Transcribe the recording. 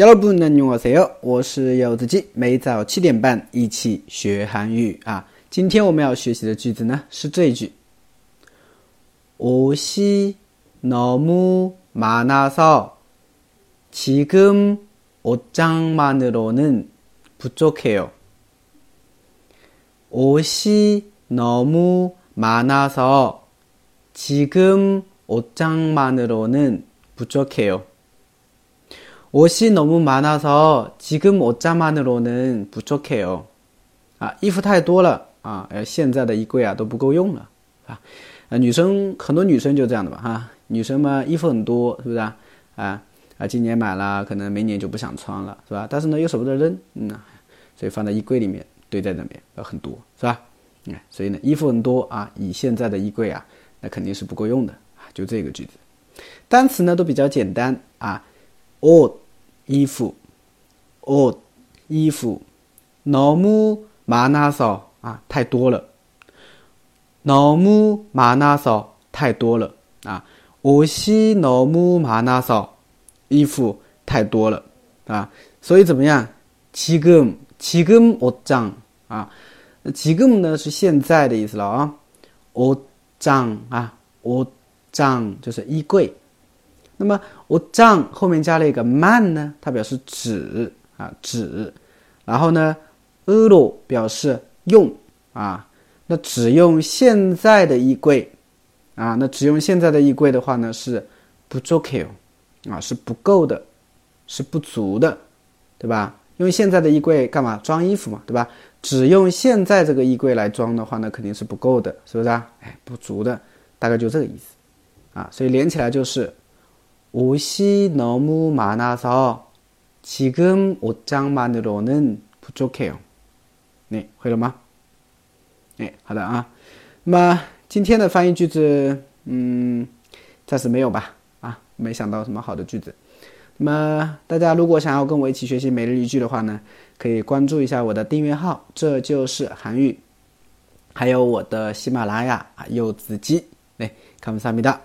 여러분 안녕하세요. 我是柚子鸡，每早七点半一起学韩语啊。今天我们要学习的句子呢是这一句：옷이너무많아서지금옷장만으로는부족해요 옷이너무많아서지금옷장만으로는부족해요 옷이너무많아서지금옷장만으로는부족해요啊，衣服太多了啊，呃，现在的衣柜啊都不够用了啊。呃，女生很多女生就这样的吧哈，女生嘛衣服很多，是不是啊？啊啊，今年买了，可能明年就不想穿了，是吧？但是呢又舍不得扔，嗯，所以放在衣柜里面堆在那边，呃，很多，是吧？嗯，所以呢衣服很多啊，以现在的衣柜啊，那肯定是不够用的啊。就这个句子，单词呢都比较简单啊，all。 衣服，옷衣服，너무많아서啊，太多了。너무많아서太多了啊。옷이너무많아서衣服太多了啊。所以怎么样？지금지금옷장啊，지금呢是现在的意思了啊。옷장啊，옷장就是衣柜。 那么我账后面加了一个慢呢，它表示只啊只，然后呢，e 罗表示用啊，那只用现在的衣柜啊，那只用现在的衣柜的话呢是不足够啊，是不够的，是不足的，对吧？用现在的衣柜干嘛？装衣服嘛，对吧？只用现在这个衣柜来装的话呢，肯定是不够的，是不是啊？哎，不足的，大概就这个意思啊，所以连起来就是。 옷이너무많아서지금옷장만으로는부족해요你会了吗？哎，好的啊。那么今天的翻译句子，嗯，暂时没有吧？啊，没想到什么好的句子。那么大家如果想要跟我一起学习每日一句的话呢，可以关注一下我的订阅号，这就是韩语，还有我的喜马拉雅啊柚子鸡。来，감사합니다